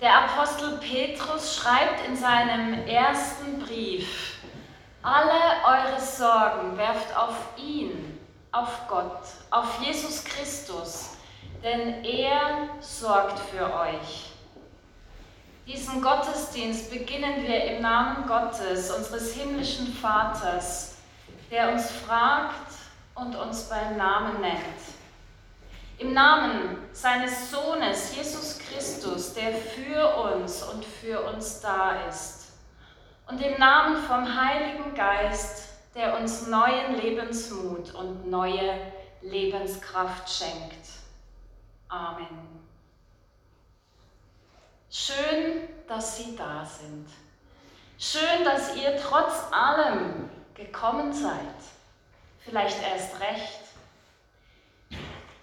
Der Apostel Petrus schreibt in seinem ersten Brief, alle eure Sorgen werft auf ihn, auf Gott, auf Jesus Christus, denn er sorgt für euch. Diesen Gottesdienst beginnen wir im Namen Gottes, unseres himmlischen Vaters, der uns fragt und uns beim Namen nennt. Im Namen seines Sohnes Jesus Christus, der für uns und für uns da ist. Und im Namen vom Heiligen Geist, der uns neuen Lebensmut und neue Lebenskraft schenkt. Amen. Schön, dass Sie da sind. Schön, dass ihr trotz allem gekommen seid. Vielleicht erst recht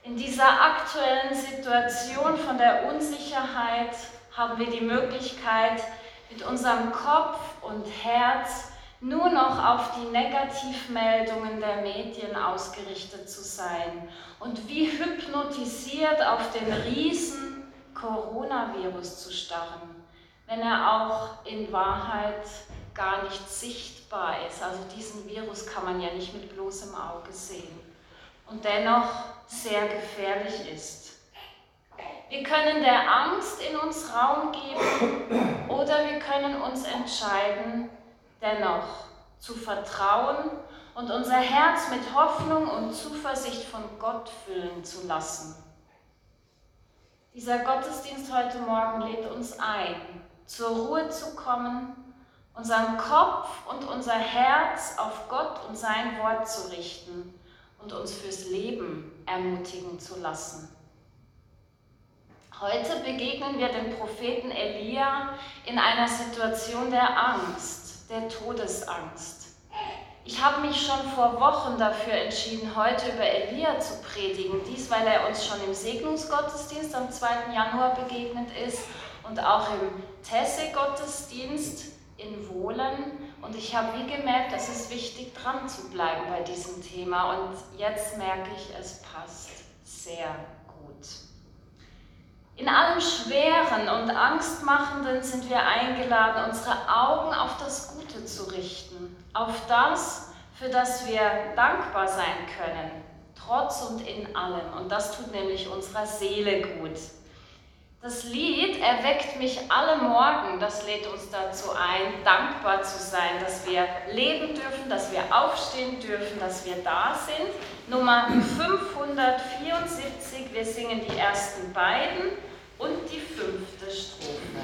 in dieser aktuellen Situation von der Unsicherheit haben wir die Möglichkeit, mit unserem Kopf und Herz nur noch auf die Negativmeldungen der Medien ausgerichtet zu sein und wie hypnotisiert auf den riesen Coronavirus zu starren, wenn er auch in Wahrheit gar nicht sichtbar ist. Also diesen Virus kann man ja nicht mit bloßem Auge sehen. Und dennoch sehr gefährlich ist. Wir können der Angst in uns Raum geben oder wir können uns entscheiden, dennoch zu vertrauen und unser Herz mit Hoffnung und Zuversicht von Gott füllen zu lassen. Dieser Gottesdienst heute Morgen lädt uns ein, zur Ruhe zu kommen, unseren Kopf und unser Herz auf Gott und sein Wort zu richten und uns fürs Leben ermutigen zu lassen. Heute begegnen wir dem Propheten Elia in einer Situation der Angst, der Todesangst. Ich habe mich schon vor Wochen dafür entschieden, heute über Elia zu predigen. Dies, weil er uns schon im Segnungsgottesdienst am 2. Januar begegnet ist und auch im Tesse-Gottesdienst in Wohlen und ich habe wie gemerkt, es ist wichtig, dran zu bleiben bei diesem Thema. Und jetzt merke ich, es passt sehr gut. In allem Schweren und Angstmachenden sind wir eingeladen, unsere Augen auf das Gute zu richten, auf das, für das wir dankbar sein können, trotz und in allem. Und das tut nämlich unserer Seele gut. Das Lied erweckt mich alle Morgen, das lädt uns dazu ein, dankbar zu sein, dass wir leben dürfen, dass wir aufstehen dürfen, dass wir da sind. Nummer 574, wir singen die ersten beiden und die fünfte Strophe.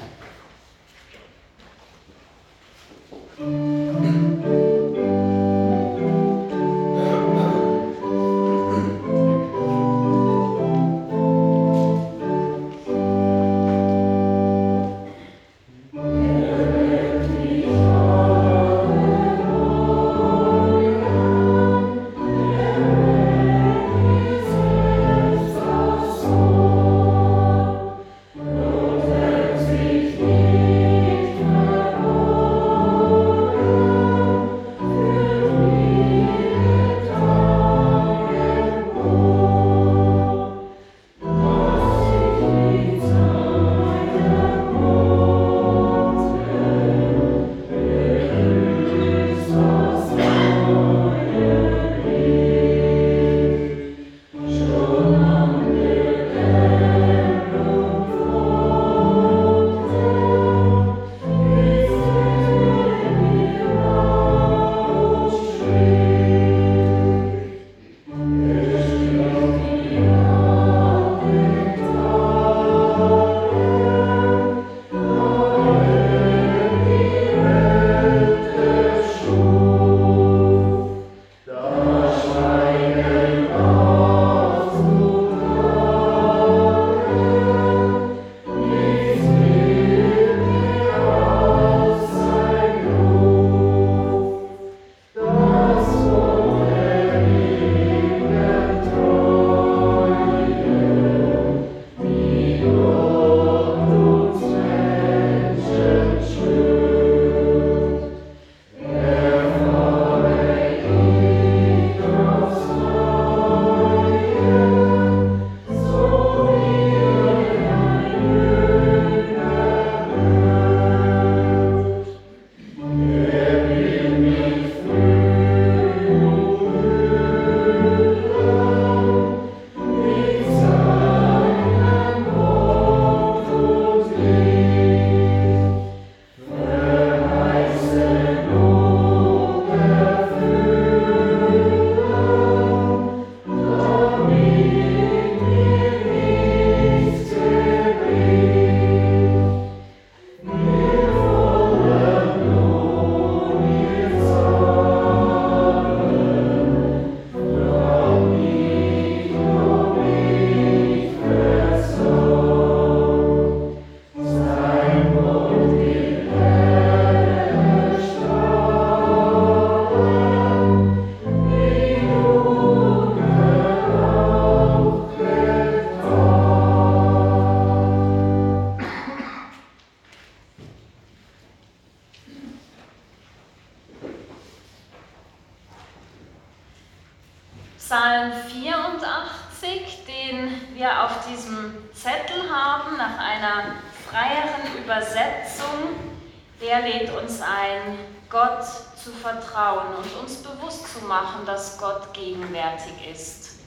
Gegenwärtig ist.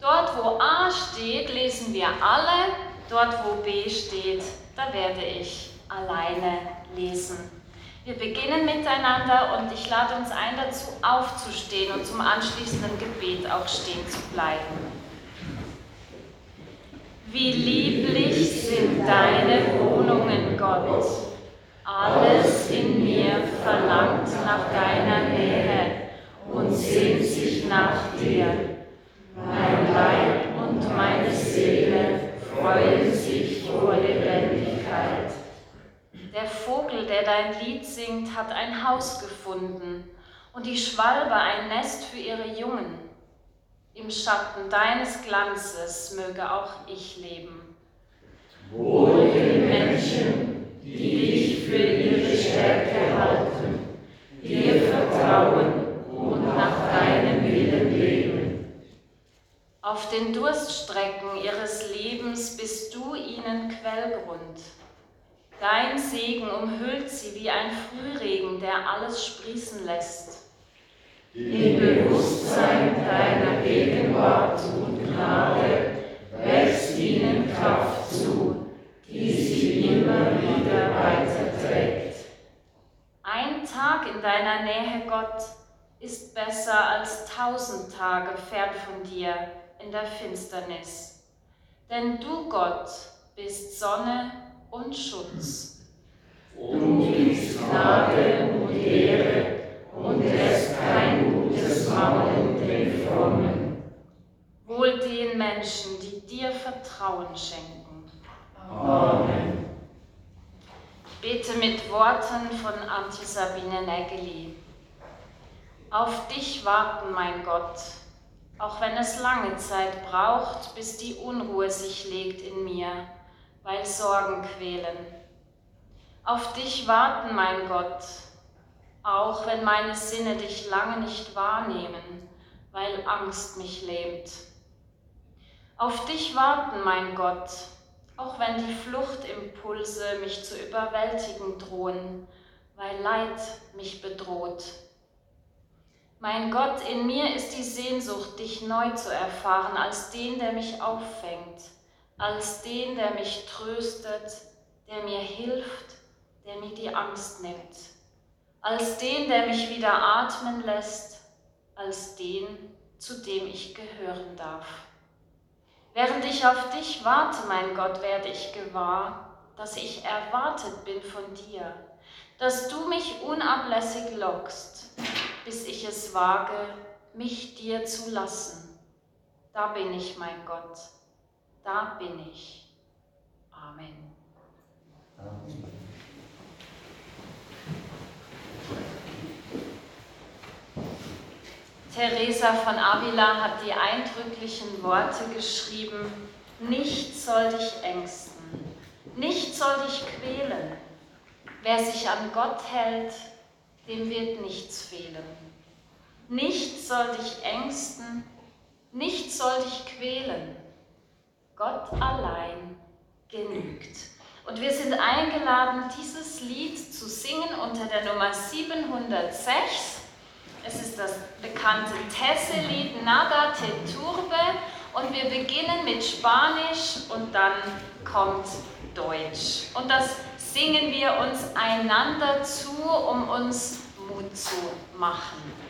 Dort, wo A steht, lesen wir alle, dort, wo B steht, da werde ich alleine lesen. Wir beginnen miteinander und ich lade uns ein, dazu aufzustehen und zum anschließenden Gebet auch stehen zu bleiben. Wie lieblich sind deine Wohnungen, Gott. Alles in mir verlangt nach deiner Nähe und sehnt sich nach dir. Mein Leib und meine Seele freuen sich vor Lebendigkeit. Der Vogel, der dein Lied singt, hat ein Haus gefunden und die Schwalbe ein Nest für ihre Jungen. Im Schatten deines Glanzes möge auch ich leben. Wohl den Menschen, die dich für ihre Stärke halten, dir vertrauen nach deinem Willen leben. Auf den Durststrecken ihres Lebens bist du ihnen Quellgrund. Dein Segen umhüllt sie wie ein Frühregen, der alles sprießen lässt. Im Bewusstsein deiner Gegenwart und Gnade wächst ihnen Kraft zu, die sie immer wieder weiterträgt. Ein Tag in deiner Nähe, Gott, ist besser als tausend Tage fern von dir in der Finsternis. Denn du, Gott, bist Sonne und Schutz. Du gibst Gnade und Ehre und lässt kein gutes Maulen den Frommen. Wohl den Menschen, die dir Vertrauen schenken. Amen. Ich bete mit Worten von Antje Sabine Nägeli. Auf dich warten, mein Gott, auch wenn es lange Zeit braucht, bis die Unruhe sich legt in mir weil Sorgen quälen. Auf dich warten, mein Gott, auch wenn meine Sinne dich lange nicht wahrnehmen, weil Angst mich lähmt. Auf dich warten, mein Gott, auch wenn die Fluchtimpulse mich zu überwältigen drohen, weil Leid mich bedroht. Mein Gott, in mir ist die Sehnsucht, dich neu zu erfahren als den, der mich auffängt als den, der mich tröstet, der mir hilft, der mir die Angst nimmt, als den, der mich wieder atmen lässt, als den, zu dem ich gehören darf. Während ich auf dich warte, mein Gott, werde ich gewahr, dass ich erwartet bin von dir, dass du mich unablässig lockst, bis ich es wage, mich dir zu lassen. Da bin ich, mein Gott da bin ich. Amen. Amen. Teresa von Avila hat die eindrücklichen Worte geschrieben, nichts soll dich ängsten, nichts soll dich quälen. Wer sich an Gott hält, dem wird nichts fehlen. Nichts soll dich ängsten, nichts soll dich quälen. Gott allein genügt. Und wir sind eingeladen, dieses Lied zu singen unter der Nummer 706. Es ist das bekannte Tesse-Lied Nada te turbe und wir beginnen mit Spanisch und dann kommt Deutsch. Und das singen wir uns einander zu, um uns Mut zu machen.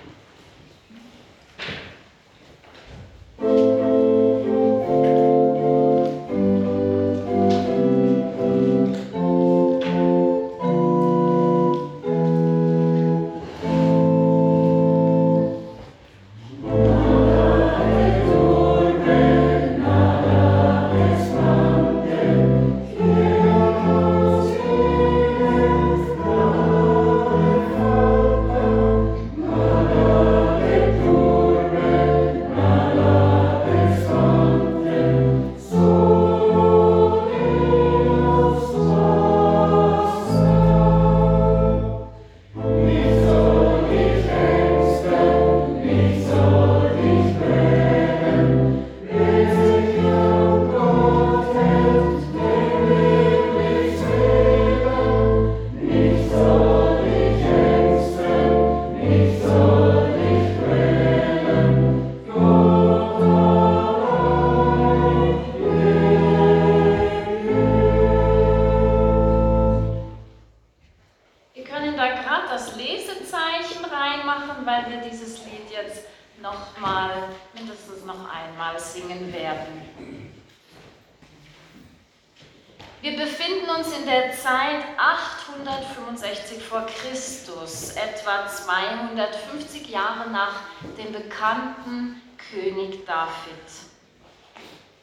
Christus, etwa 250 Jahre nach dem bekannten König David.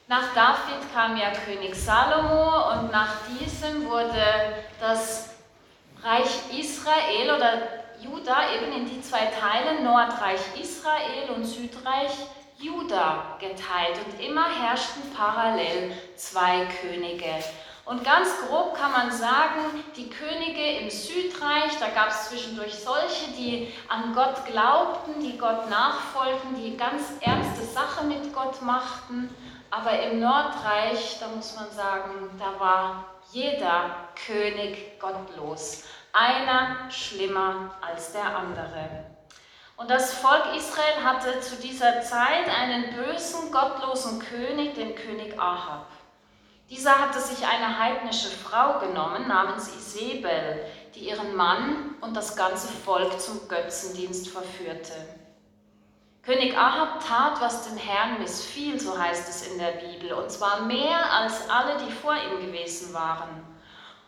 Nach David kam ja König Salomo und nach diesem wurde das Reich Israel oder Juda eben in die zwei Teile, Nordreich Israel und Südreich Juda geteilt. Und immer herrschten parallel zwei Könige. Und ganz grob kann man sagen, die Könige im Südreich, da gab es zwischendurch solche, die an Gott glaubten, die Gott nachfolgten, die ganz ernste Sache mit Gott machten. Aber im Nordreich, da muss man sagen, da war jeder König gottlos. Einer schlimmer als der andere. Und das Volk Israel hatte zu dieser Zeit einen bösen, gottlosen König, den König Ahab. Dieser hatte sich eine heidnische Frau genommen namens Isabel, die ihren Mann und das ganze Volk zum Götzendienst verführte. König Ahab tat, was dem Herrn missfiel, so heißt es in der Bibel, und zwar mehr als alle, die vor ihm gewesen waren.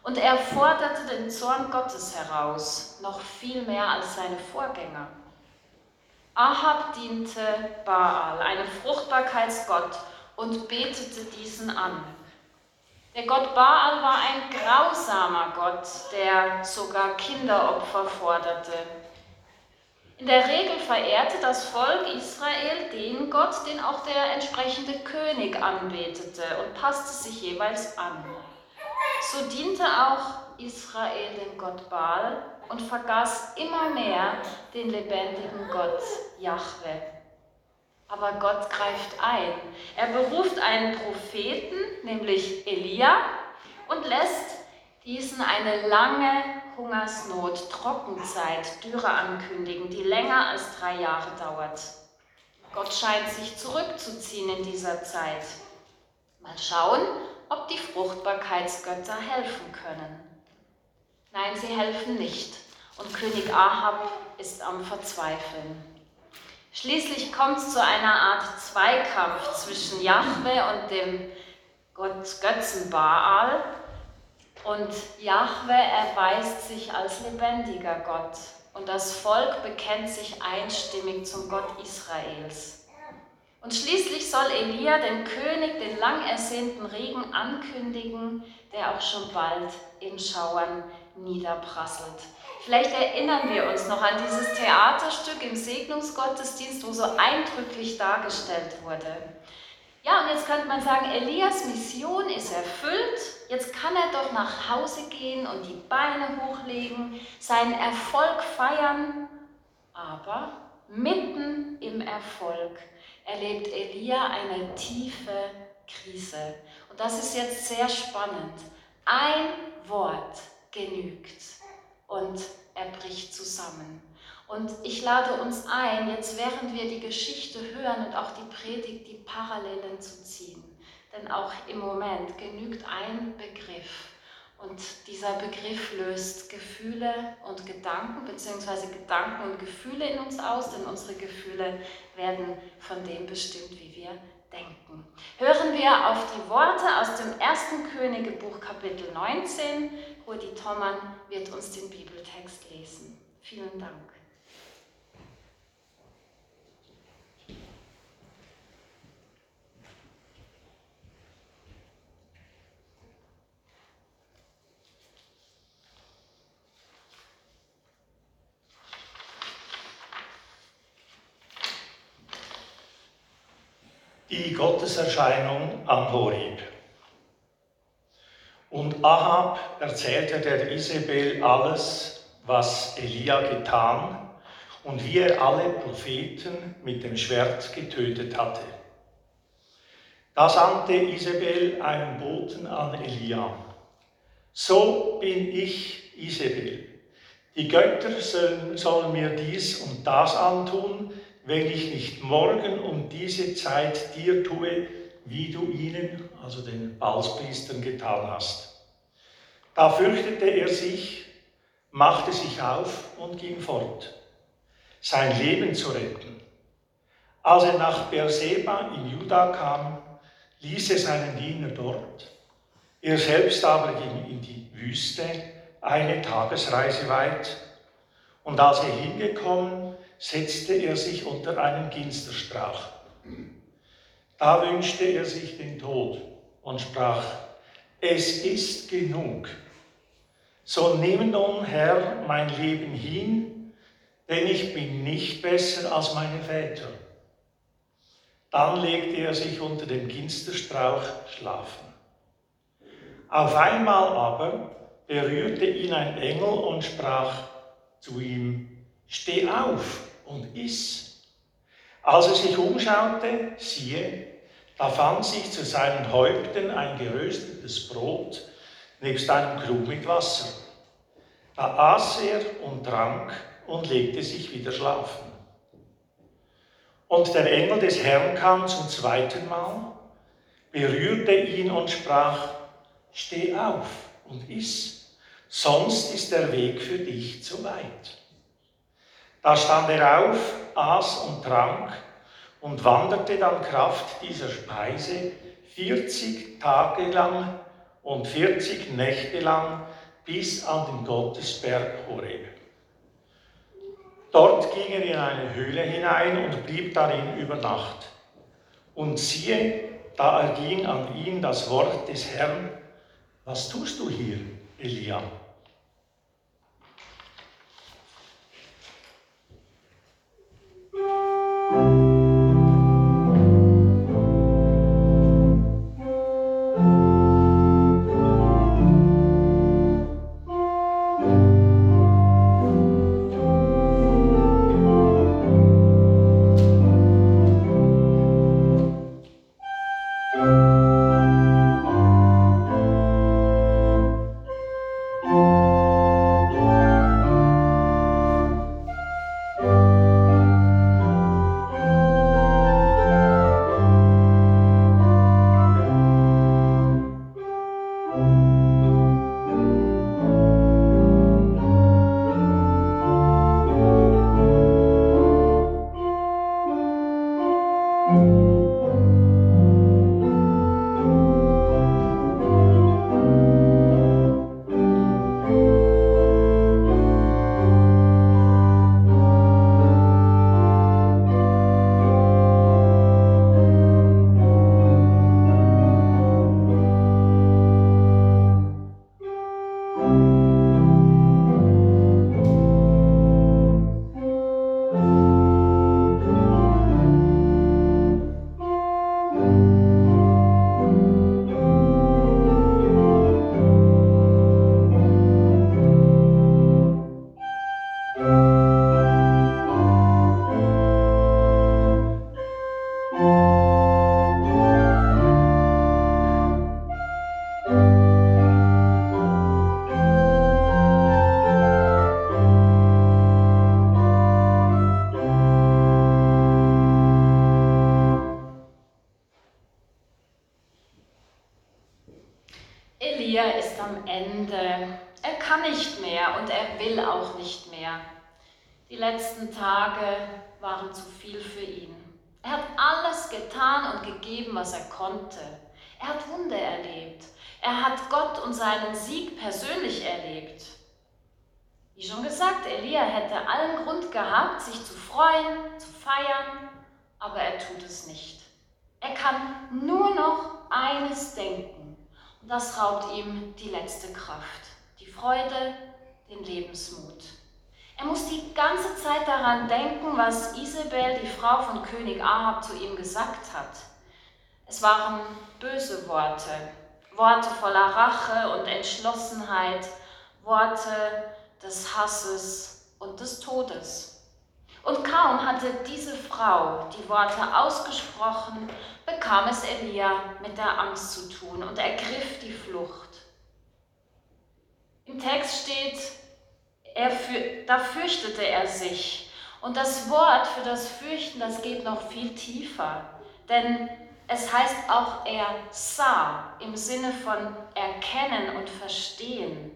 Und er forderte den Zorn Gottes heraus, noch viel mehr als seine Vorgänger. Ahab diente Baal, einem Fruchtbarkeitsgott, und betete diesen an. Der Gott Baal war ein grausamer Gott, der sogar Kinderopfer forderte. In der Regel verehrte das Volk Israel den Gott, den auch der entsprechende König anbetete und passte sich jeweils an. So diente auch Israel dem Gott Baal und vergaß immer mehr den lebendigen Gott Jahwe. Aber Gott greift ein. Er beruft einen Propheten, nämlich Elia, und lässt diesen eine lange Hungersnot, Trockenzeit, Dürre ankündigen, die länger als drei Jahre dauert. Gott scheint sich zurückzuziehen in dieser Zeit. Mal schauen, ob die Fruchtbarkeitsgötter helfen können. Nein, sie helfen nicht. Und König Ahab ist am Verzweifeln. Schließlich kommt es zu einer Art Zweikampf zwischen Jahwe und dem Gott Götzen Baal. Und Jahwe erweist sich als lebendiger Gott. Und das Volk bekennt sich einstimmig zum Gott Israels. Und schließlich soll Elia dem König den lang ersehnten Regen ankündigen, der auch schon bald in Schauern niederprasselt. Vielleicht erinnern wir uns noch an dieses Theaterstück im Segnungsgottesdienst, wo so eindrücklich dargestellt wurde. Ja, und jetzt könnte man sagen, Elias Mission ist erfüllt. Jetzt kann er doch nach Hause gehen und die Beine hochlegen, seinen Erfolg feiern. Aber mitten im Erfolg erlebt Elia eine tiefe Krise. Und das ist jetzt sehr spannend. Ein Wort genügt und er bricht zusammen. Und ich lade uns ein, jetzt während wir die Geschichte hören und auch die Predigt, die Parallelen zu ziehen. Denn auch im Moment genügt ein Begriff. Und dieser Begriff löst Gefühle und Gedanken, beziehungsweise Gedanken und Gefühle in uns aus, denn unsere Gefühle werden von dem bestimmt, wie wir denken. Hören wir auf die Worte aus dem ersten Königebuch Kapitel 19. Rudi Thommann wird uns den Bibeltext lesen. Vielen Dank. Die Gotteserscheinung am Horib. Ahab erzählte der Isabel alles, was Elia getan und wie er alle Propheten mit dem Schwert getötet hatte. Da sandte Isabel einen Boten an Elia. So bin ich Isabel. Die Götter sollen mir dies und das antun, wenn ich nicht morgen um diese Zeit dir tue, wie du ihnen, also den Balspriestern, getan hast. Da fürchtete er sich, machte sich auf und ging fort, sein Leben zu retten. Als er nach Beerseba in Juda kam, ließ er seinen Diener dort. Er selbst aber ging in die Wüste, eine Tagesreise weit. Und als er hingekommen, setzte er sich unter einen Ginsterstrauch. Da wünschte er sich den Tod und sprach, es ist genug. So nimm nun, Herr, mein Leben hin, denn ich bin nicht besser als meine Väter. Dann legte er sich unter dem Ginsterstrauch schlafen. Auf einmal aber berührte ihn ein Engel und sprach zu ihm, Steh auf und iss. Als er sich umschaute, siehe, da fand sich zu seinen Häupten ein geröstetes Brot nebst einem Krug mit Wasser. Da aß er und trank und legte sich wieder schlafen. Und der Engel des Herrn kam zum zweiten Mal, berührte ihn und sprach, Steh auf und iss, sonst ist der Weg für dich zu weit. Da stand er auf, aß und trank und wanderte dann Kraft dieser Speise 40 Tage lang und 40 Nächte lang bis an den Gottesberg Horeb. Dort ging er in eine Höhle hinein und blieb darin über Nacht. Und siehe, da erging an ihn das Wort des Herrn, was tust du hier, Elia? Seinen Sieg persönlich erlebt. Wie schon gesagt, Elia hätte allen Grund gehabt, sich zu freuen, zu feiern, aber er tut es nicht. Er kann nur noch eines denken und das raubt ihm die letzte Kraft, die Freude, den Lebensmut. Er muss die ganze Zeit daran denken, was Isabel, die Frau von König Ahab, zu ihm gesagt hat. Es waren böse Worte, Worte voller Rache und Entschlossenheit, Worte des Hasses und des Todes. Und kaum hatte diese Frau die Worte ausgesprochen, bekam es Elia mit der Angst zu tun und ergriff die Flucht. Im Text steht, er für, da fürchtete er sich. Und das Wort für das Fürchten, das geht noch viel tiefer. Denn es heißt auch, er sah im Sinne von erkennen und verstehen.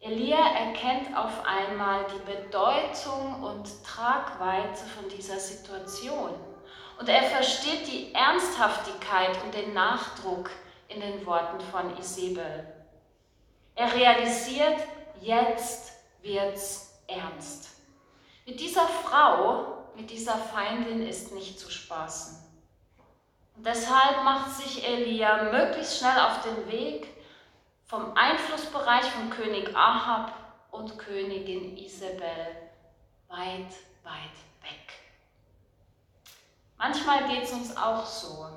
Elia erkennt auf einmal die Bedeutung und Tragweite von dieser Situation. Und er versteht die Ernsthaftigkeit und den Nachdruck in den Worten von Isabel. Er realisiert, jetzt wird's ernst. Mit dieser Frau, mit dieser Feindin ist nicht zu spaßen. Deshalb macht sich Elia möglichst schnell auf den Weg vom Einflussbereich von König Ahab und Königin Isabel weit, weit weg. Manchmal geht es uns auch so,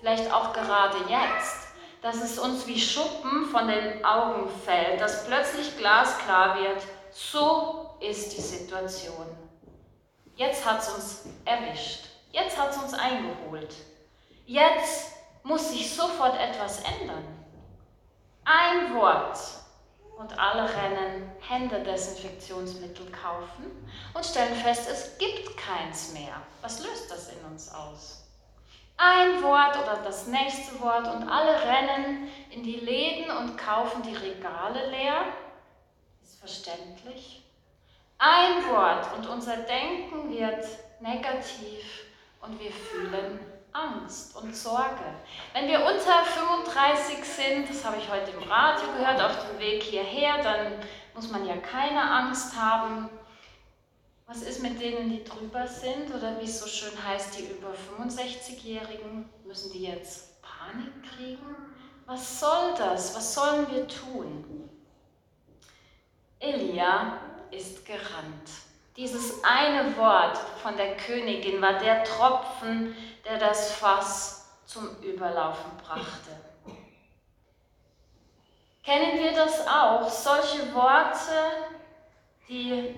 vielleicht auch gerade jetzt, dass es uns wie Schuppen von den Augen fällt, dass plötzlich glasklar wird, so ist die Situation. Jetzt hat es uns erwischt, jetzt hat es uns eingeholt. Jetzt muss sich sofort etwas ändern. Ein Wort und alle rennen Händedesinfektionsmittel kaufen und stellen fest, es gibt keins mehr. Was löst das in uns aus? Ein Wort oder das nächste Wort und alle rennen in die Läden und kaufen die Regale leer. Ist verständlich. Ein Wort und unser Denken wird negativ und wir fühlen Angst und Sorge. Wenn wir unter 35 sind, das habe ich heute im Radio gehört, auf dem Weg hierher, dann muss man ja keine Angst haben. Was ist mit denen, die drüber sind oder wie es so schön heißt, die über 65-Jährigen? Müssen die jetzt Panik kriegen? Was soll das? Was sollen wir tun? Elia ist gerannt. Dieses eine Wort von der Königin war der Tropfen, der das Fass zum Überlaufen brachte. Kennen wir das auch? Solche Worte, die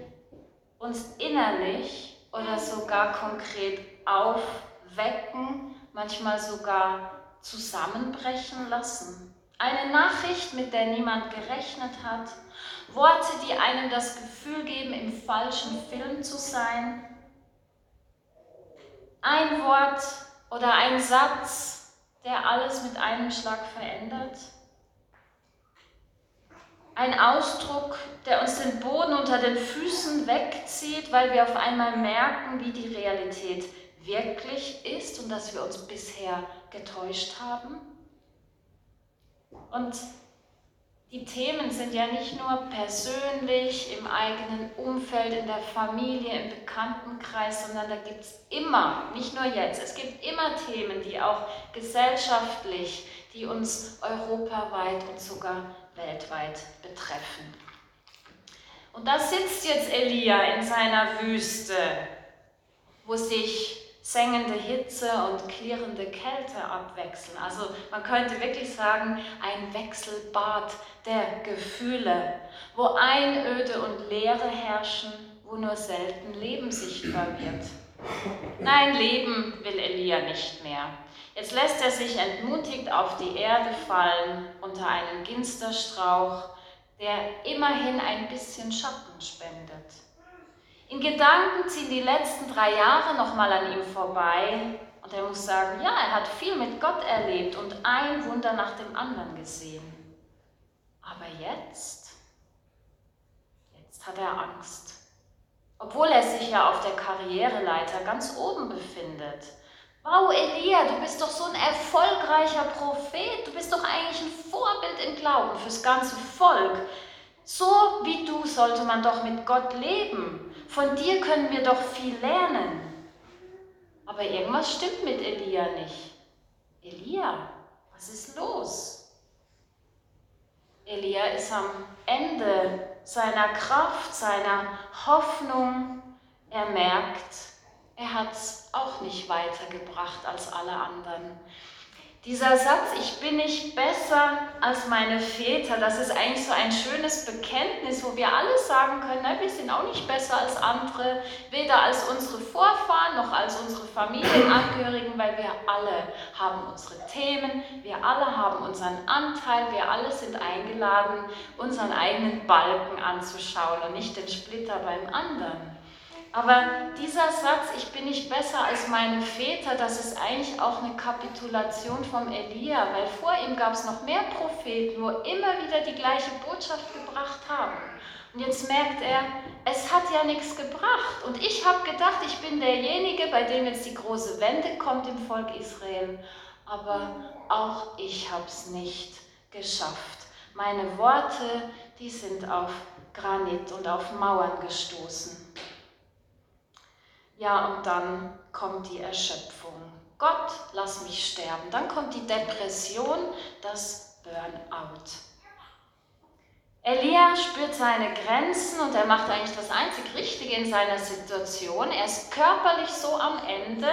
uns innerlich oder sogar konkret aufwecken, manchmal sogar zusammenbrechen lassen. Eine Nachricht, mit der niemand gerechnet hat. Worte, die einem das Gefühl geben, im falschen Film zu sein. Ein Wort oder ein Satz, der alles mit einem Schlag verändert. Ein Ausdruck, der uns den Boden unter den Füßen wegzieht, weil wir auf einmal merken, wie die Realität wirklich ist und dass wir uns bisher getäuscht haben. Und die Themen sind ja nicht nur persönlich, im eigenen Umfeld, in der Familie, im Bekanntenkreis, sondern da gibt es immer, nicht nur jetzt, es gibt immer Themen, die auch gesellschaftlich, die uns europaweit und sogar weltweit betreffen. Und da sitzt jetzt Elia in seiner Wüste, wo sich sengende Hitze und klirrende Kälte abwechseln. Also man könnte wirklich sagen, ein Wechselbad der Gefühle, wo Einöde und Leere herrschen, wo nur selten Leben sichtbar wird. Nein, Leben will Elia nicht mehr. Jetzt lässt er sich entmutigt auf die Erde fallen unter einen Ginsterstrauch, der immerhin ein bisschen Schatten spendet. In Gedanken ziehen die letzten drei Jahre nochmal an ihm vorbei und er muss sagen, ja, er hat viel mit Gott erlebt und ein Wunder nach dem anderen gesehen. Aber jetzt, jetzt hat er Angst. Obwohl er sich ja auf der Karriereleiter ganz oben befindet. Wow, Elia, du bist doch so ein erfolgreicher Prophet. Du bist doch eigentlich ein Vorbild im Glauben fürs ganze Volk. So wie du sollte man doch mit Gott leben. Von dir können wir doch viel lernen. Aber irgendwas stimmt mit Elia nicht. Elia, was ist los? Elia ist am Ende seiner Kraft, seiner Hoffnung. Er merkt, er hat es auch nicht weitergebracht als alle anderen. Dieser Satz, ich bin nicht besser als meine Väter, das ist eigentlich so ein schönes Bekenntnis, wo wir alle sagen können, ne, wir sind auch nicht besser als andere, weder als unsere Vorfahren noch als unsere Familienangehörigen, weil wir alle haben unsere Themen, wir alle haben unseren Anteil, wir alle sind eingeladen, unseren eigenen Balken anzuschauen und nicht den Splitter beim anderen. Aber dieser Satz, ich bin nicht besser als meine Väter, das ist eigentlich auch eine Kapitulation vom Elia, weil vor ihm gab es noch mehr Propheten, wo immer wieder die gleiche Botschaft gebracht haben. Und jetzt merkt er, es hat ja nichts gebracht. Und ich habe gedacht, ich bin derjenige, bei dem jetzt die große Wende kommt im Volk Israel. Aber auch ich habe es nicht geschafft. Meine Worte, die sind auf Granit und auf Mauern gestoßen. Ja, und dann kommt die Erschöpfung. Gott, lass mich sterben. Dann kommt die Depression, das Burnout. Elia spürt seine Grenzen und er macht eigentlich das einzig Richtige in seiner Situation. Er ist körperlich so am Ende,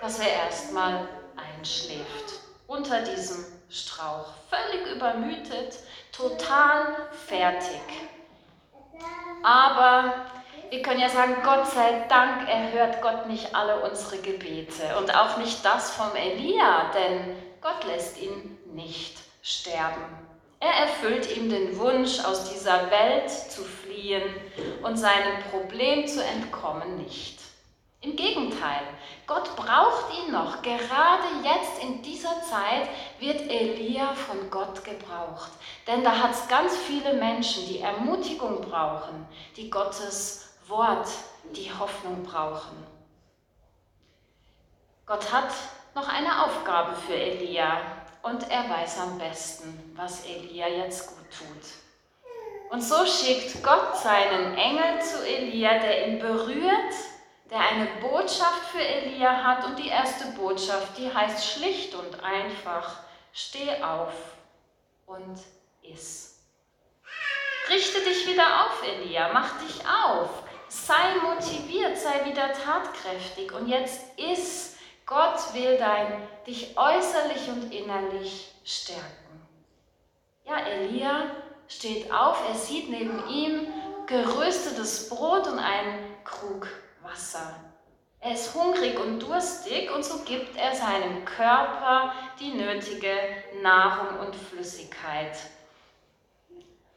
dass er erstmal einschläft unter diesem Strauch, völlig übermüdet, total fertig. Aber wir können ja sagen, Gott sei Dank erhört Gott nicht alle unsere Gebete und auch nicht das vom Elia, denn Gott lässt ihn nicht sterben. Er erfüllt ihm den Wunsch, aus dieser Welt zu fliehen und seinem Problem zu entkommen nicht. Im Gegenteil, Gott braucht ihn noch. Gerade jetzt in dieser Zeit wird Elia von Gott gebraucht. Denn da hat es ganz viele Menschen, die Ermutigung brauchen, die Gottes Wort die Hoffnung brauchen. Gott hat noch eine Aufgabe für Elia und er weiß am besten, was Elia jetzt gut tut. Und so schickt Gott seinen Engel zu Elia, der ihn berührt, der eine Botschaft für Elia hat und die erste Botschaft, die heißt schlicht und einfach, steh auf und iss. Richte dich wieder auf, Elia, mach dich auf, sei motiviert, sei wieder tatkräftig. Und jetzt ist, Gott will dein, dich äußerlich und innerlich stärken. Ja, Elia steht auf, er sieht neben ihm geröstetes Brot und einen Krug Wasser. Er ist hungrig und durstig und so gibt er seinem Körper die nötige Nahrung und Flüssigkeit.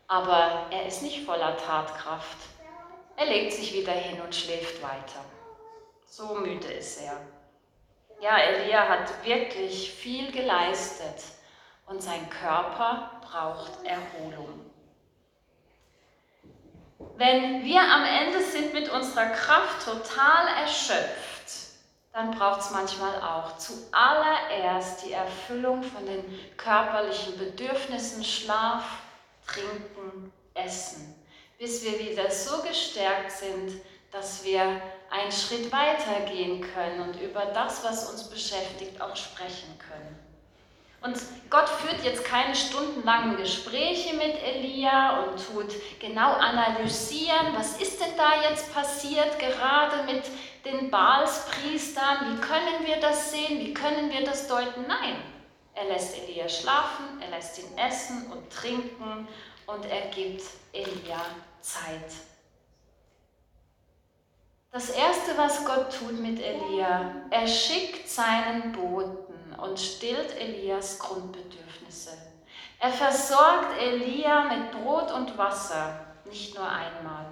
Aber er ist nicht voller Tatkraft. Er legt sich wieder hin und schläft weiter. So müde ist er. Ja, Elia hat wirklich viel geleistet und sein Körper braucht Erholung. Wenn wir am Ende sind mit unserer Kraft total erschöpft, dann braucht es manchmal auch zuallererst die Erfüllung von den körperlichen Bedürfnissen Schlaf, Trinken, Essen bis wir wieder so gestärkt sind, dass wir einen Schritt weiter gehen können und über das, was uns beschäftigt, auch sprechen können. Und Gott führt jetzt keine stundenlangen Gespräche mit Elia und tut genau analysieren, was ist denn da jetzt passiert, gerade mit den Baalspriestern, wie können wir das sehen, wie können wir das deuten? Nein, er lässt Elia schlafen, er lässt ihn essen und trinken und er gibt Elia Zeit. Das Erste, was Gott tut mit Elia, er schickt seinen Boten und stillt Elias Grundbedürfnisse. Er versorgt Elia mit Brot und Wasser, nicht nur einmal.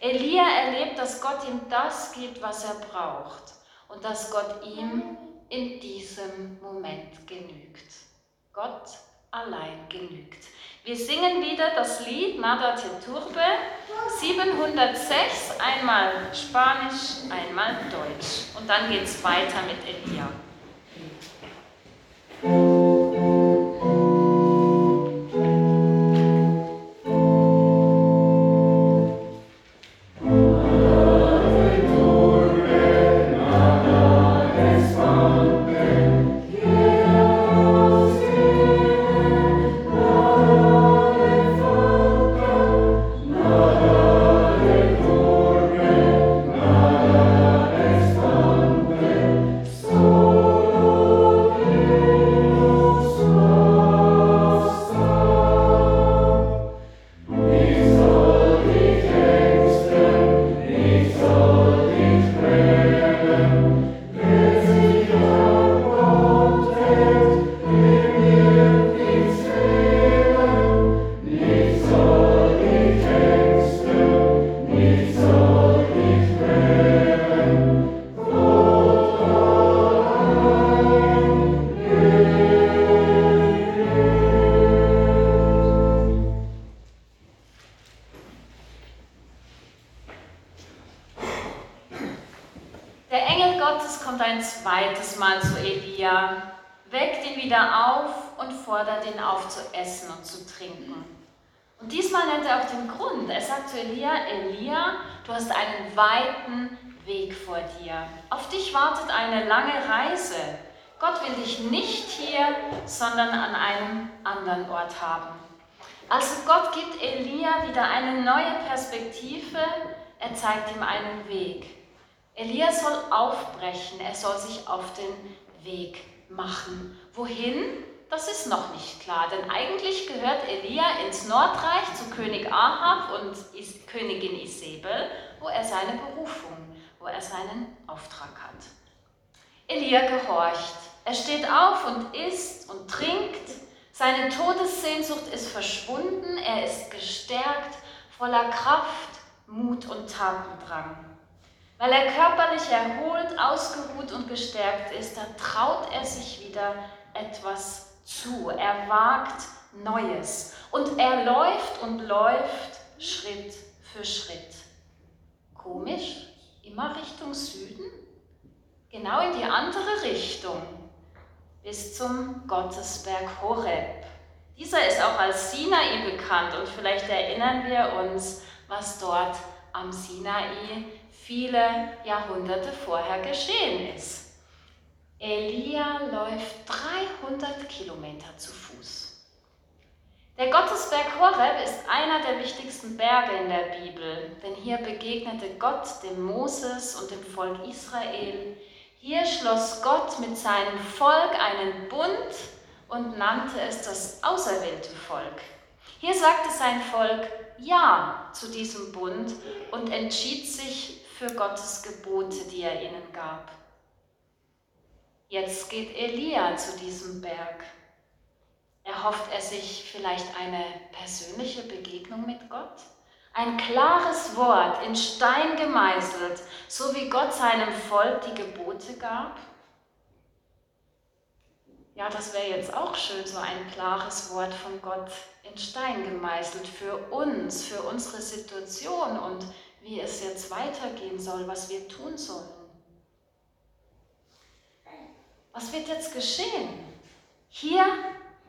Elia erlebt, dass Gott ihm das gibt, was er braucht und dass Gott ihm in diesem Moment genügt. Gott allein genügt. Wir singen wieder das Lied Nada te Turbe 706, einmal Spanisch, einmal Deutsch. Und dann geht es weiter mit Elia. Kommt ein zweites Mal zu Elia, weckt ihn wieder auf und fordert ihn auf zu essen und zu trinken. Und diesmal nennt er auch den Grund. Er sagt zu Elia, Elia, du hast einen weiten Weg vor dir. Auf dich wartet eine lange Reise. Gott will dich nicht hier, sondern an einem anderen Ort haben. Also Gott gibt Elia wieder eine neue Perspektive, er zeigt ihm einen Weg. Elia soll aufbrechen, er soll sich auf den Weg machen. Wohin? Das ist noch nicht klar, denn eigentlich gehört Elia ins Nordreich zu König Ahab und Königin Isabel, wo er seine Berufung, wo er seinen Auftrag hat. Elia gehorcht. Er steht auf und isst und trinkt. Seine Todessehnsucht ist verschwunden. Er ist gestärkt, voller Kraft, Mut und Tatendrang. Weil er körperlich erholt, ausgeruht und gestärkt ist, da traut er sich wieder etwas zu, er wagt Neues. Und er läuft und läuft Schritt für Schritt. Komisch, immer Richtung Süden, genau in die andere Richtung, bis zum Gottesberg Horeb. Dieser ist auch als Sinai bekannt. Und vielleicht erinnern wir uns, was dort am Sinai viele Jahrhunderte vorher geschehen ist. Elia läuft 300 Kilometer zu Fuß. Der Gottesberg Horeb ist einer der wichtigsten Berge in der Bibel, denn hier begegnete Gott dem Moses und dem Volk Israel. Hier schloss Gott mit seinem Volk einen Bund und nannte es das auserwählte Volk. Hier sagte sein Volk Ja zu diesem Bund und entschied sich für Gottes Gebote, die er ihnen gab. Jetzt geht Elia zu diesem Berg. Erhofft er sich vielleicht eine persönliche Begegnung mit Gott? Ein klares Wort in Stein gemeißelt, so wie Gott seinem Volk die Gebote gab? Ja, das wäre jetzt auch schön, so ein klares Wort von Gott in Stein gemeißelt für uns, für unsere Situation und wie es jetzt weitergehen soll, was wir tun sollen. Was wird jetzt geschehen? Hier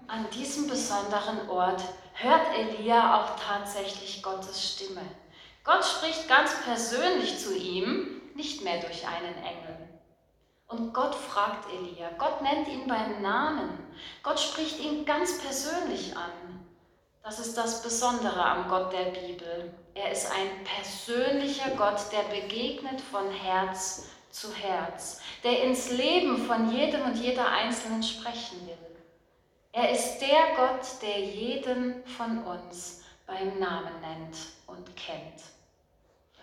an diesem besonderen Ort hört Elia auch tatsächlich Gottes Stimme. Gott spricht ganz persönlich zu ihm, nicht mehr durch einen Engel. Und Gott fragt Elia, Gott nennt ihn beim Namen, Gott spricht ihn ganz persönlich an. Das ist das Besondere am Gott der Bibel. Er ist ein persönlicher Gott, der begegnet von Herz zu Herz, der ins Leben von jedem und jeder Einzelnen sprechen will. Er ist der Gott, der jeden von uns beim Namen nennt und kennt.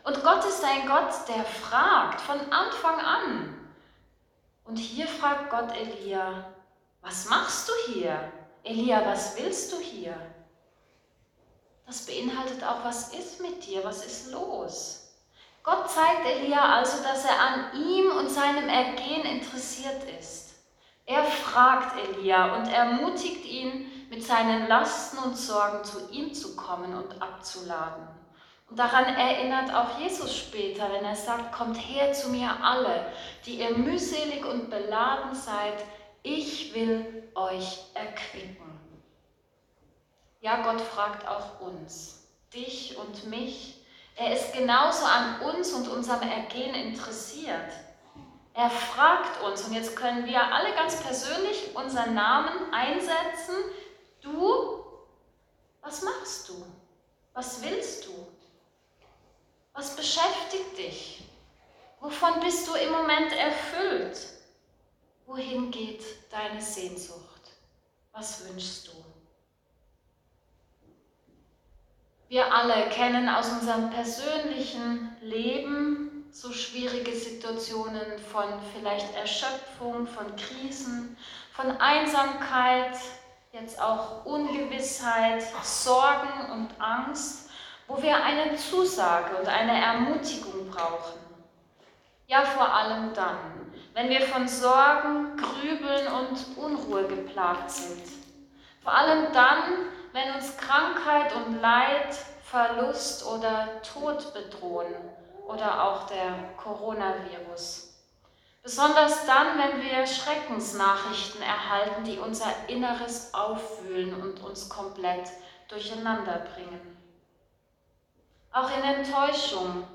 Und Gott ist ein Gott, der fragt von Anfang an. Und hier fragt Gott Elia, was machst du hier? Elia, was willst du hier? Das beinhaltet auch, was ist mit dir? Was ist los? Gott zeigt Elia also, dass er an ihm und seinem Ergehen interessiert ist. Er fragt Elia und ermutigt ihn, mit seinen Lasten und Sorgen zu ihm zu kommen und abzuladen. Und daran erinnert auch Jesus später, wenn er sagt, kommt her zu mir alle, die ihr mühselig und beladen seid, ich will euch erquicken. Ja, Gott fragt auch uns, dich und mich, er ist genauso an uns und unserem Ergehen interessiert. Er fragt uns, und jetzt können wir alle ganz persönlich unseren Namen einsetzen. Du, was machst du? Was willst du? Was beschäftigt dich? Wovon bist du im Moment erfüllt? Wohin geht deine Sehnsucht? Was wünschst du? Wir alle kennen aus unserem persönlichen Leben so schwierige Situationen von vielleicht Erschöpfung, von Krisen, von Einsamkeit, jetzt auch Ungewissheit, Sorgen und Angst, wo wir eine Zusage und eine Ermutigung brauchen. Ja, vor allem dann, wenn wir von Sorgen, Grübeln und Unruhe geplagt sind. Vor allem dann, wenn uns Krankheit und Leid, Verlust oder Tod bedrohen oder auch der Coronavirus. Besonders dann, wenn wir Schreckensnachrichten erhalten, die unser Inneres aufwühlen und uns komplett durcheinander bringen. Auch in Enttäuschung,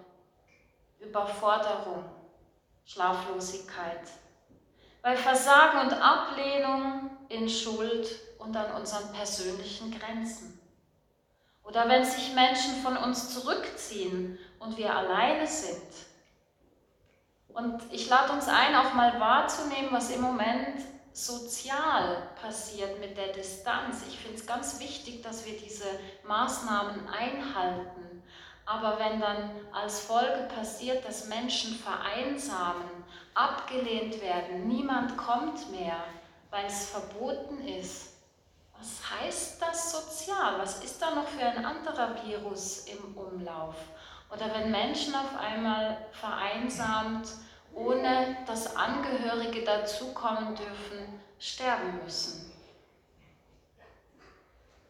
Überforderung, Schlaflosigkeit, bei Versagen und Ablehnung in Schuld und an unseren persönlichen Grenzen. Oder wenn sich Menschen von uns zurückziehen und wir alleine sind. Und ich lade uns ein, auch mal wahrzunehmen, was im Moment sozial passiert mit der Distanz. Ich finde es ganz wichtig, dass wir diese Maßnahmen einhalten. Aber wenn dann als Folge passiert, dass Menschen vereinsamen, abgelehnt werden, niemand kommt mehr, weil es verboten ist, was heißt das sozial? Was ist da noch für ein anderer Virus im Umlauf? Oder wenn Menschen auf einmal vereinsamt, ohne dass Angehörige dazukommen dürfen, sterben müssen.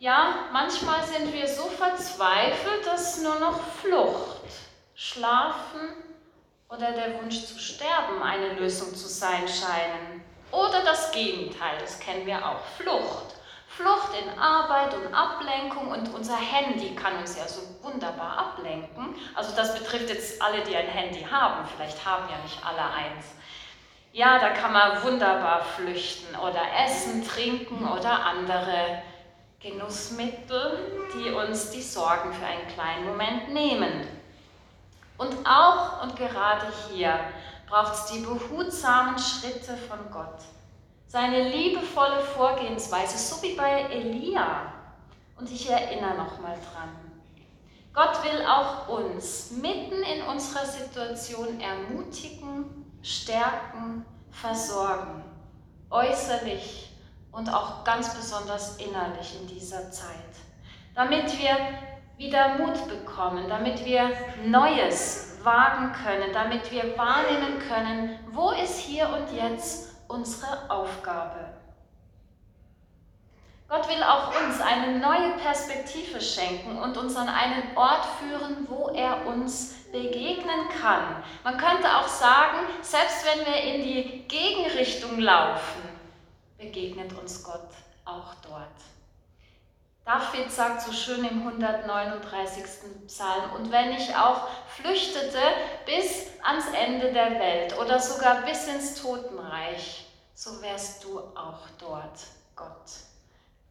Ja, manchmal sind wir so verzweifelt, dass nur noch Flucht, Schlafen oder der Wunsch zu sterben eine Lösung zu sein scheinen. Oder das Gegenteil, das kennen wir auch, Flucht. Flucht in Arbeit und Ablenkung und unser Handy kann uns ja so wunderbar ablenken. Also das betrifft jetzt alle, die ein Handy haben. Vielleicht haben ja nicht alle eins. Ja, da kann man wunderbar flüchten oder essen, trinken oder andere Genussmittel, die uns die Sorgen für einen kleinen Moment nehmen. Und auch und gerade hier braucht es die behutsamen Schritte von Gott seine liebevolle Vorgehensweise, so wie bei Elia. Und ich erinnere nochmal dran. Gott will auch uns mitten in unserer Situation ermutigen, stärken, versorgen, äußerlich und auch ganz besonders innerlich in dieser Zeit, damit wir wieder Mut bekommen, damit wir Neues wagen können, damit wir wahrnehmen können, wo ist hier und jetzt unsere Aufgabe. Gott will auch uns eine neue Perspektive schenken und uns an einen Ort führen, wo er uns begegnen kann. Man könnte auch sagen, selbst wenn wir in die Gegenrichtung laufen, begegnet uns Gott auch dort. David sagt so schön im 139. Psalm, und wenn ich auch flüchtete bis ans Ende der Welt oder sogar bis ins Totenreich, so wärst du auch dort, Gott.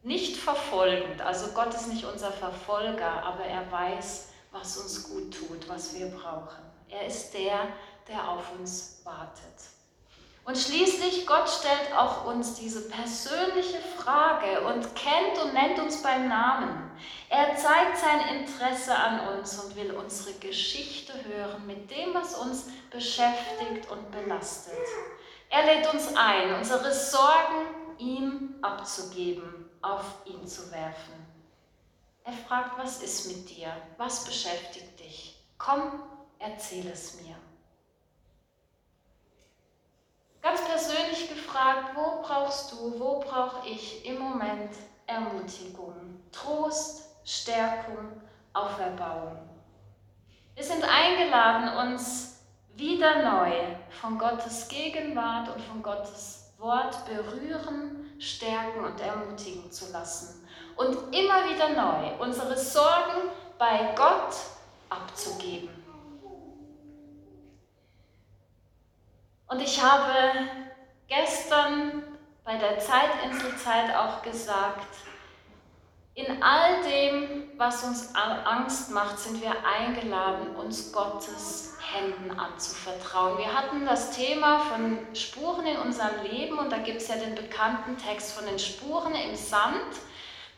Nicht verfolgend, also Gott ist nicht unser Verfolger, aber er weiß, was uns gut tut, was wir brauchen. Er ist der, der auf uns wartet. Und schließlich, Gott stellt auch uns diese persönliche Frage und kennt und nennt uns beim Namen. Er zeigt sein Interesse an uns und will unsere Geschichte hören mit dem, was uns beschäftigt und belastet. Er lädt uns ein, unsere Sorgen ihm abzugeben, auf ihn zu werfen. Er fragt, was ist mit dir? Was beschäftigt dich? Komm, erzähl es mir. Ganz persönlich gefragt, wo brauchst du, wo brauche ich im Moment Ermutigung, Trost, Stärkung, Auferbauung? Wir sind eingeladen, uns wieder neu von Gottes Gegenwart und von Gottes Wort berühren, stärken und ermutigen zu lassen. Und immer wieder neu unsere Sorgen bei Gott abzugeben. Und ich habe gestern bei der Zeitinselzeit auch gesagt, in all dem, was uns Angst macht, sind wir eingeladen, uns Gottes Händen anzuvertrauen. Wir hatten das Thema von Spuren in unserem Leben und da gibt es ja den bekannten Text von den Spuren im Sand,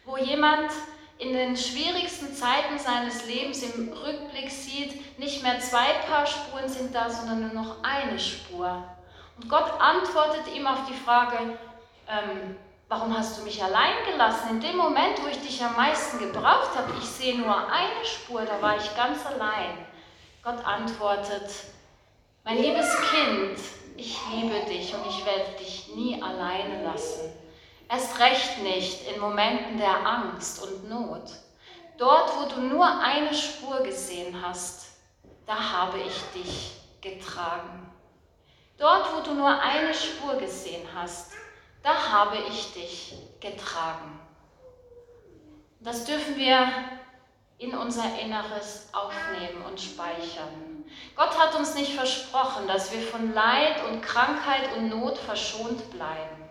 wo jemand in den schwierigsten Zeiten seines Lebens im Rückblick sieht, nicht mehr zwei Paar Spuren sind da, sondern nur noch eine Spur. Und Gott antwortet ihm auf die Frage, ähm, warum hast du mich allein gelassen? In dem Moment, wo ich dich am meisten gebraucht habe, ich sehe nur eine Spur, da war ich ganz allein. Gott antwortet, mein liebes Kind, ich liebe dich und ich werde dich nie alleine lassen. Erst recht nicht in Momenten der Angst und Not. Dort, wo du nur eine Spur gesehen hast, da habe ich dich getragen. Dort, wo du nur eine Spur gesehen hast, da habe ich dich getragen. Das dürfen wir in unser Inneres aufnehmen und speichern. Gott hat uns nicht versprochen, dass wir von Leid und Krankheit und Not verschont bleiben.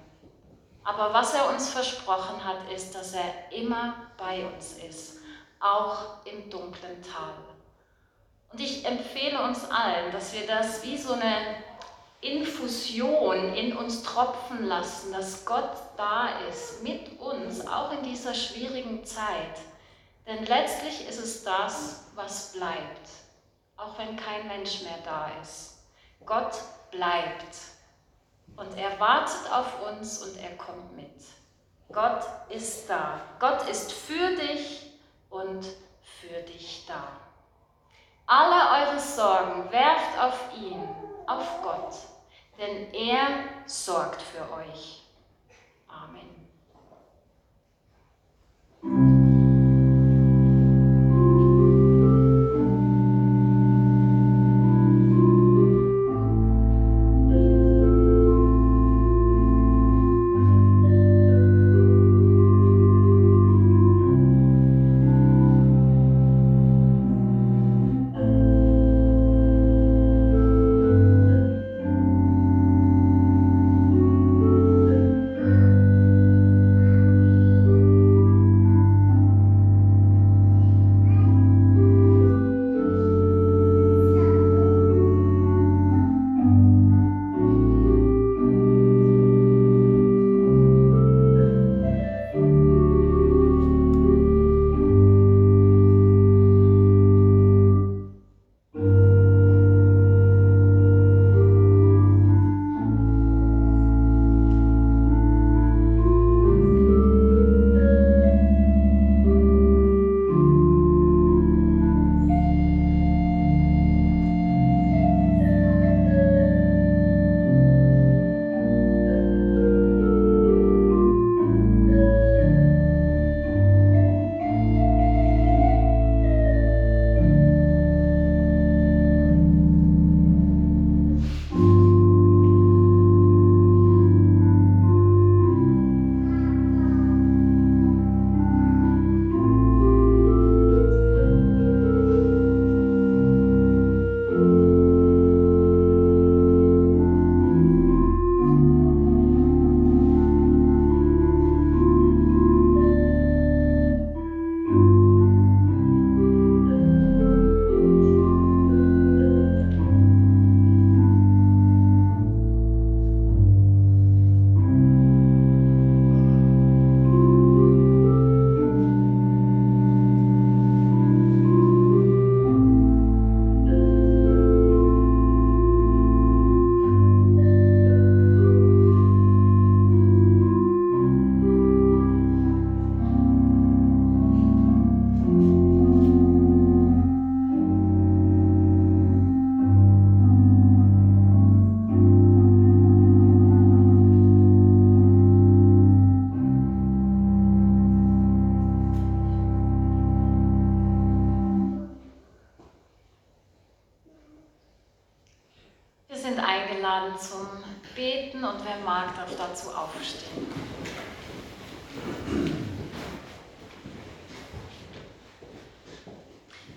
Aber was er uns versprochen hat, ist, dass er immer bei uns ist, auch im dunklen Tal. Und ich empfehle uns allen, dass wir das wie so eine Infusion in uns tropfen lassen, dass Gott da ist, mit uns, auch in dieser schwierigen Zeit. Denn letztlich ist es das, was bleibt, auch wenn kein Mensch mehr da ist. Gott bleibt und er wartet auf uns und er kommt mit. Gott ist da. Gott ist für dich und für dich da. Alle eure Sorgen werft auf ihn, auf Gott, denn er sorgt für euch.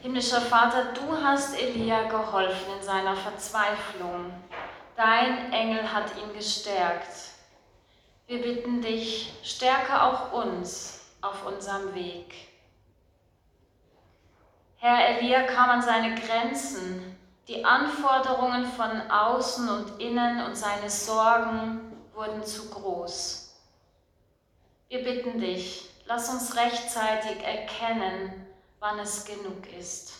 Himmlischer Vater, du hast Elia geholfen in seiner Verzweiflung. Dein Engel hat ihn gestärkt. Wir bitten dich, stärke auch uns auf unserem Weg. Herr Elia kam an seine Grenzen. Die Anforderungen von außen und innen und seine Sorgen wurden zu groß. Wir bitten dich, lass uns rechtzeitig erkennen, wann es genug ist.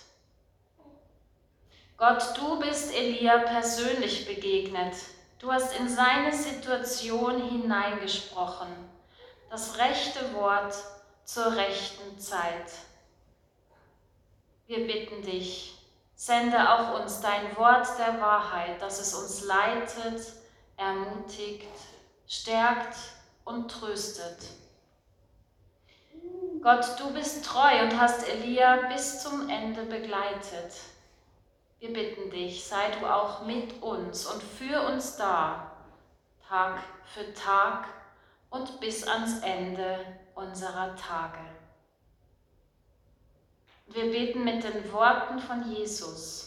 Gott, du bist Elia persönlich begegnet. Du hast in seine Situation hineingesprochen. Das rechte Wort zur rechten Zeit. Wir bitten dich, sende auch uns dein Wort der Wahrheit, dass es uns leitet, ermutigt, stärkt und tröstet. Gott, du bist treu und hast Elia bis zum Ende begleitet. Wir bitten dich, sei du auch mit uns und für uns da, Tag für Tag und bis ans Ende unserer Tage. Wir beten mit den Worten von Jesus.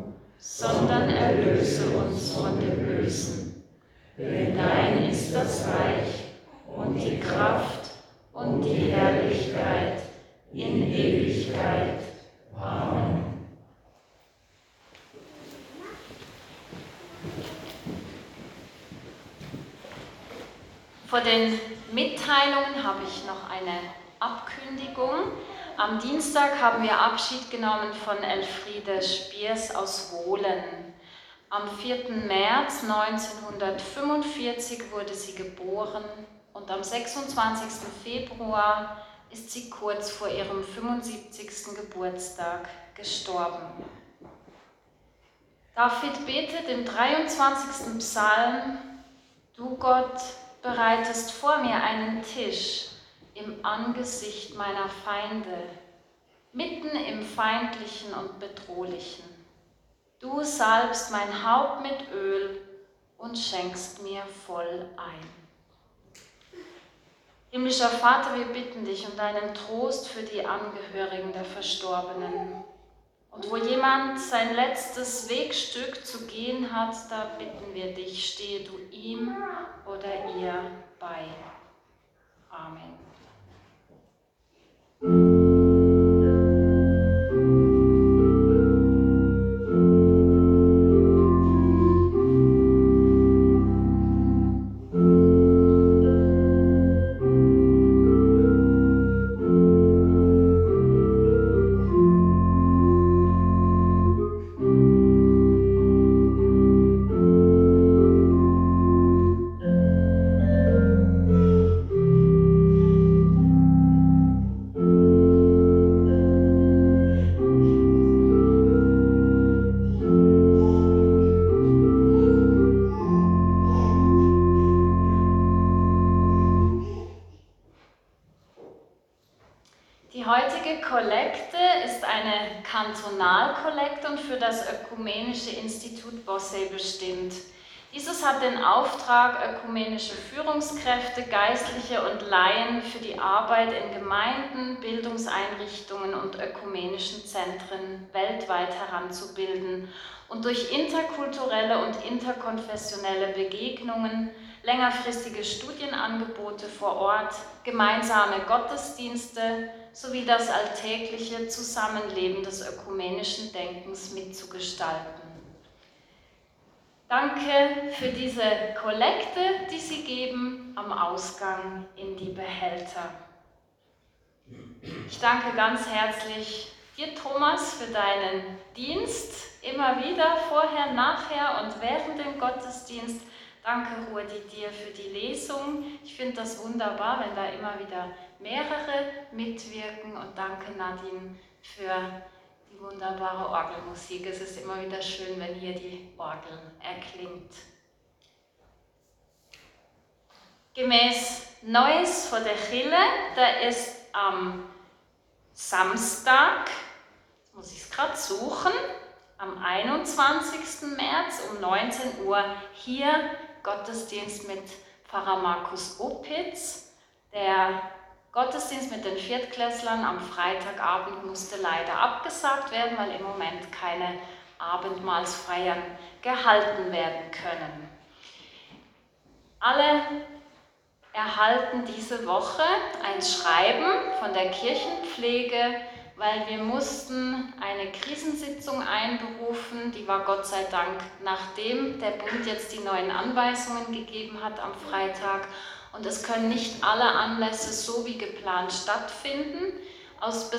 sondern erlöse uns von dem Bösen. Denn dein ist das Reich und die Kraft und die Herrlichkeit in Ewigkeit. Amen. Vor den Mitteilungen habe ich noch eine Abkündigung. Am Dienstag haben wir Abschied genommen von Elfriede Spiers aus Wohlen. Am 4. März 1945 wurde sie geboren und am 26. Februar ist sie kurz vor ihrem 75. Geburtstag gestorben. David betet im 23. Psalm, Du Gott, bereitest vor mir einen Tisch im Angesicht meiner Feinde, mitten im Feindlichen und Bedrohlichen. Du salbst mein Haupt mit Öl und schenkst mir voll ein. Himmlischer Vater, wir bitten dich um deinen Trost für die Angehörigen der Verstorbenen. Und wo jemand sein letztes Wegstück zu gehen hat, da bitten wir dich, stehe du ihm oder ihr bei. Amen. Mm-hmm. Kantonalkollekt und für das Ökumenische Institut Bossey bestimmt. Dieses hat den Auftrag, ökumenische Führungskräfte, Geistliche und Laien für die Arbeit in Gemeinden, Bildungseinrichtungen und ökumenischen Zentren weltweit heranzubilden und durch interkulturelle und interkonfessionelle Begegnungen, längerfristige Studienangebote vor Ort, gemeinsame Gottesdienste, sowie das alltägliche Zusammenleben des ökumenischen Denkens mitzugestalten. Danke für diese Kollekte, die Sie geben am Ausgang in die Behälter. Ich danke ganz herzlich dir, Thomas, für deinen Dienst, immer wieder, vorher, nachher und während dem Gottesdienst. Danke, Rudi, dir für die Lesung. Ich finde das wunderbar, wenn da immer wieder mehrere mitwirken und danke Nadine für die wunderbare Orgelmusik. Es ist immer wieder schön, wenn hier die Orgel erklingt. Gemäß Neues vor der Chille, da ist am Samstag, muss ich es gerade suchen, am 21. März um 19 Uhr hier Gottesdienst mit Pfarrer Markus Opitz, der Gottesdienst mit den Viertklässlern am Freitagabend musste leider abgesagt werden, weil im Moment keine Abendmahlsfeiern gehalten werden können. Alle erhalten diese Woche ein Schreiben von der Kirchenpflege, weil wir mussten eine Krisensitzung einberufen. Die war Gott sei Dank, nachdem der Bund jetzt die neuen Anweisungen gegeben hat am Freitag und es können nicht alle Anlässe so wie geplant stattfinden. Aus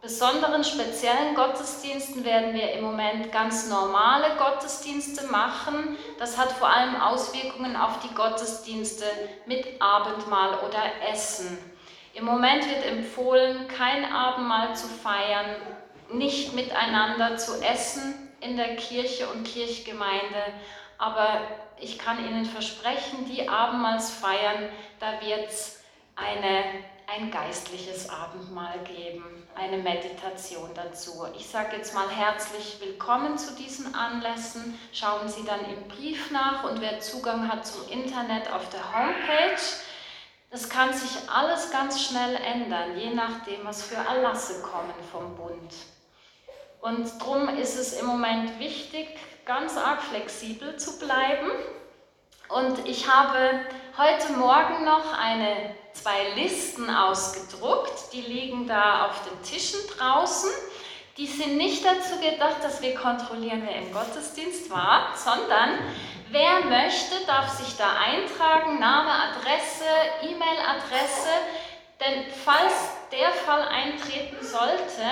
besonderen speziellen Gottesdiensten werden wir im Moment ganz normale Gottesdienste machen. Das hat vor allem Auswirkungen auf die Gottesdienste mit Abendmahl oder Essen. Im Moment wird empfohlen, kein Abendmahl zu feiern, nicht miteinander zu essen in der Kirche und Kirchgemeinde, aber ich kann Ihnen versprechen, die Abendmahlsfeiern, da wird es ein geistliches Abendmahl geben, eine Meditation dazu. Ich sage jetzt mal herzlich willkommen zu diesen Anlässen. Schauen Sie dann im Brief nach und wer Zugang hat zum Internet auf der Homepage. Das kann sich alles ganz schnell ändern, je nachdem, was für Erlasse kommen vom Bund. Und darum ist es im Moment wichtig, ganz arg flexibel zu bleiben. Und ich habe heute Morgen noch eine, zwei Listen ausgedruckt, die liegen da auf den Tischen draußen. Die sind nicht dazu gedacht, dass wir kontrollieren, wer im Gottesdienst war, sondern wer möchte, darf sich da eintragen, Name, Adresse, E-Mail-Adresse. Denn falls der Fall eintreten sollte,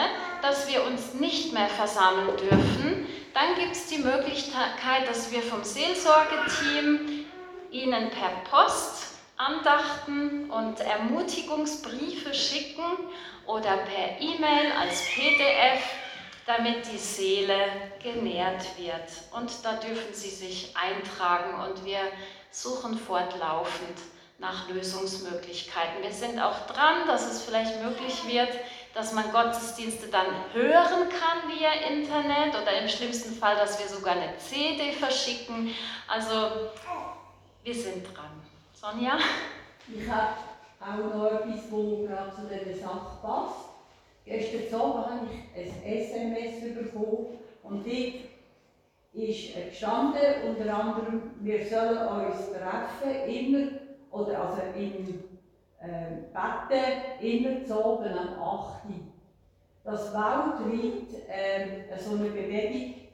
dass wir uns nicht mehr versammeln dürfen, dann gibt es die Möglichkeit, dass wir vom Seelsorgeteam Ihnen per Post Andachten und Ermutigungsbriefe schicken oder per E-Mail als PDF, damit die Seele genährt wird. Und da dürfen Sie sich eintragen und wir suchen fortlaufend nach Lösungsmöglichkeiten. Wir sind auch dran, dass es vielleicht möglich wird, dass man Gottesdienste dann hören kann via Internet oder im schlimmsten Fall, dass wir sogar eine CD verschicken. Also wir sind dran. Sonja? Ich habe auch noch etwas, das gerade zu dieser Sache passt. Gestern Abend habe ich ein SMS bekommen und dort ist gestanden, unter anderem, wir sollen uns treffen, immer oder also im äh, Betten immer zu oben am 8. Dass weltweit äh, so eine Bewegung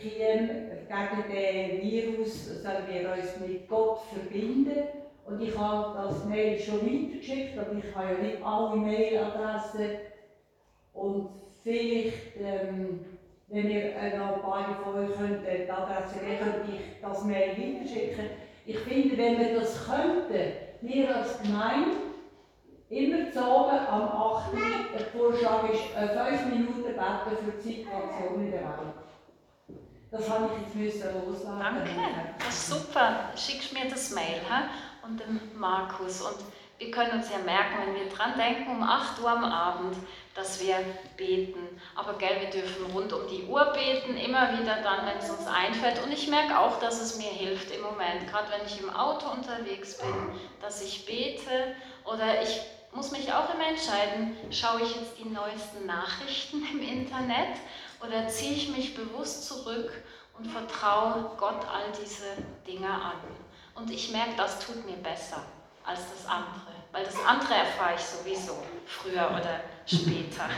käme gegen den Virus, sollen wir uns mit Gott verbinden. Und ich habe das Mail schon weitergeschickt, aber ich habe ja nicht alle Mailadressen. Und vielleicht, ähm, wenn ihr noch ein paar von euch könnt, die Adresse könnte ich das Mail weiterschicken. Ich finde, wenn wir das könnten, wir als Gemeinde, immer zu oben am 8. Der Vorschlag ist, 5 äh, Minuten beten für die Situation in der Welt. Das habe ich jetzt loslassen. Danke, das ist super. Schickst mir das Mail he? und dem Markus. Und wir können uns ja merken, wenn wir dran denken, um 8 Uhr am Abend, dass wir beten. Aber gell, wir dürfen rund um die Uhr beten, immer wieder dann, wenn es uns einfällt. Und ich merke auch, dass es mir hilft im Moment, gerade wenn ich im Auto unterwegs bin, dass ich bete oder ich muss mich auch immer entscheiden, schaue ich jetzt die neuesten Nachrichten im Internet oder ziehe ich mich bewusst zurück und vertraue Gott all diese Dinge an. Und ich merke, das tut mir besser als das andere, weil das andere erfahre ich sowieso früher oder später.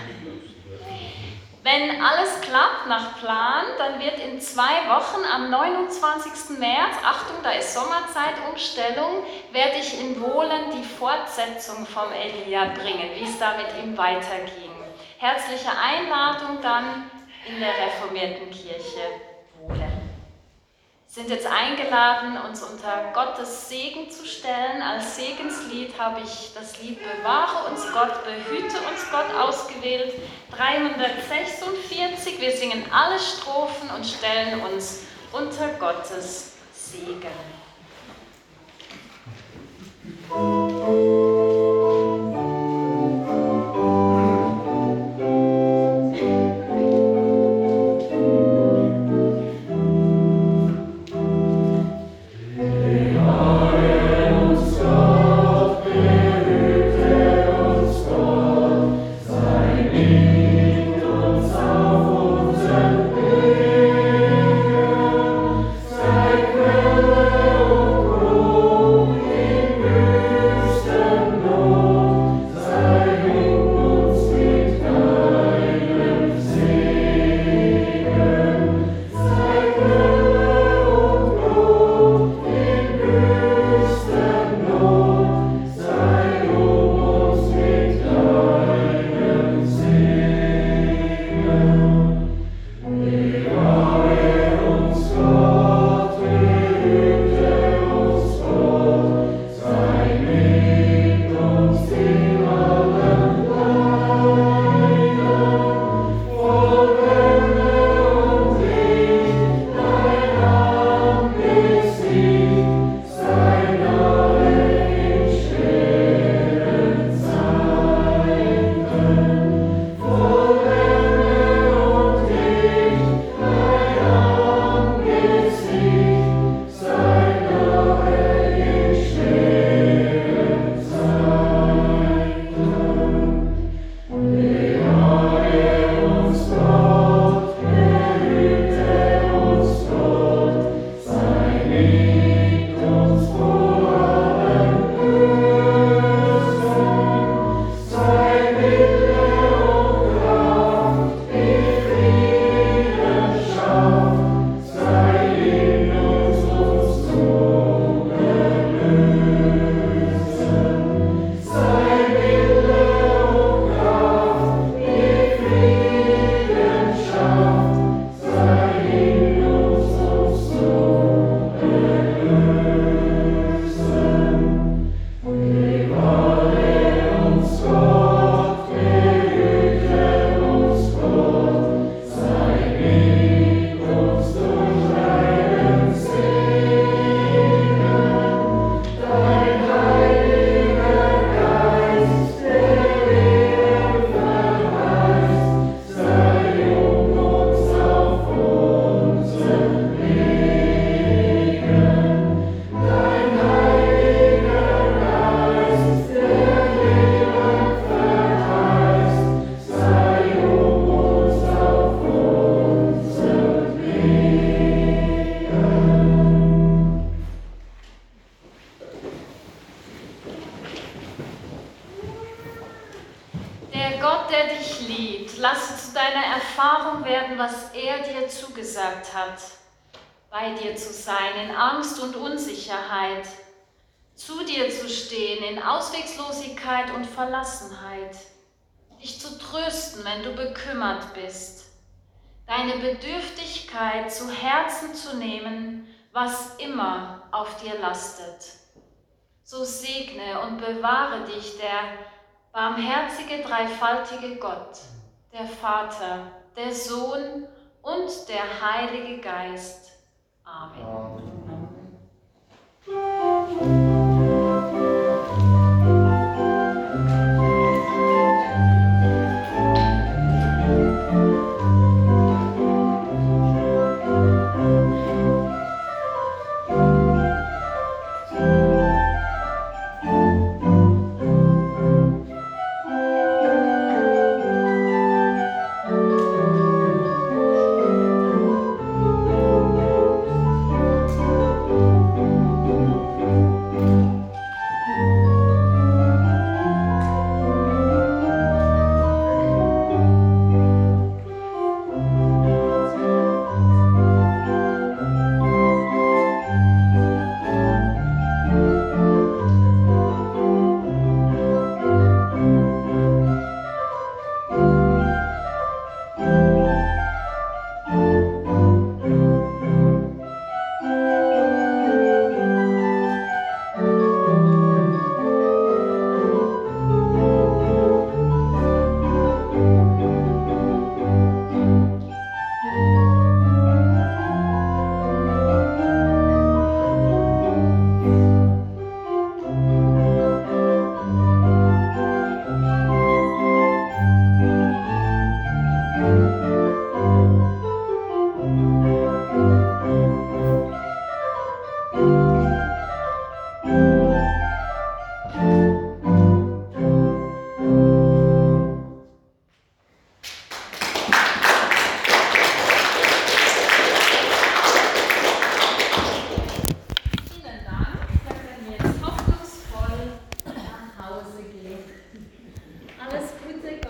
Wenn alles klappt nach Plan, dann wird in zwei Wochen am 29. März, Achtung, da ist Sommerzeitumstellung, werde ich in Wohlen die Fortsetzung vom Elia bringen, wie es da mit ihm weiterging. Herzliche Einladung dann in der reformierten Kirche Wohlen sind jetzt eingeladen, uns unter Gottes Segen zu stellen. Als Segenslied habe ich das Lied Bewahre uns Gott, behüte uns Gott ausgewählt. 346. Wir singen alle Strophen und stellen uns unter Gottes Segen. eine zu Herzen zu nehmen, was immer auf dir lastet. So segne und bewahre dich der barmherzige, dreifaltige Gott, der Vater, der Sohn und der Heilige Geist. Amen. Amen.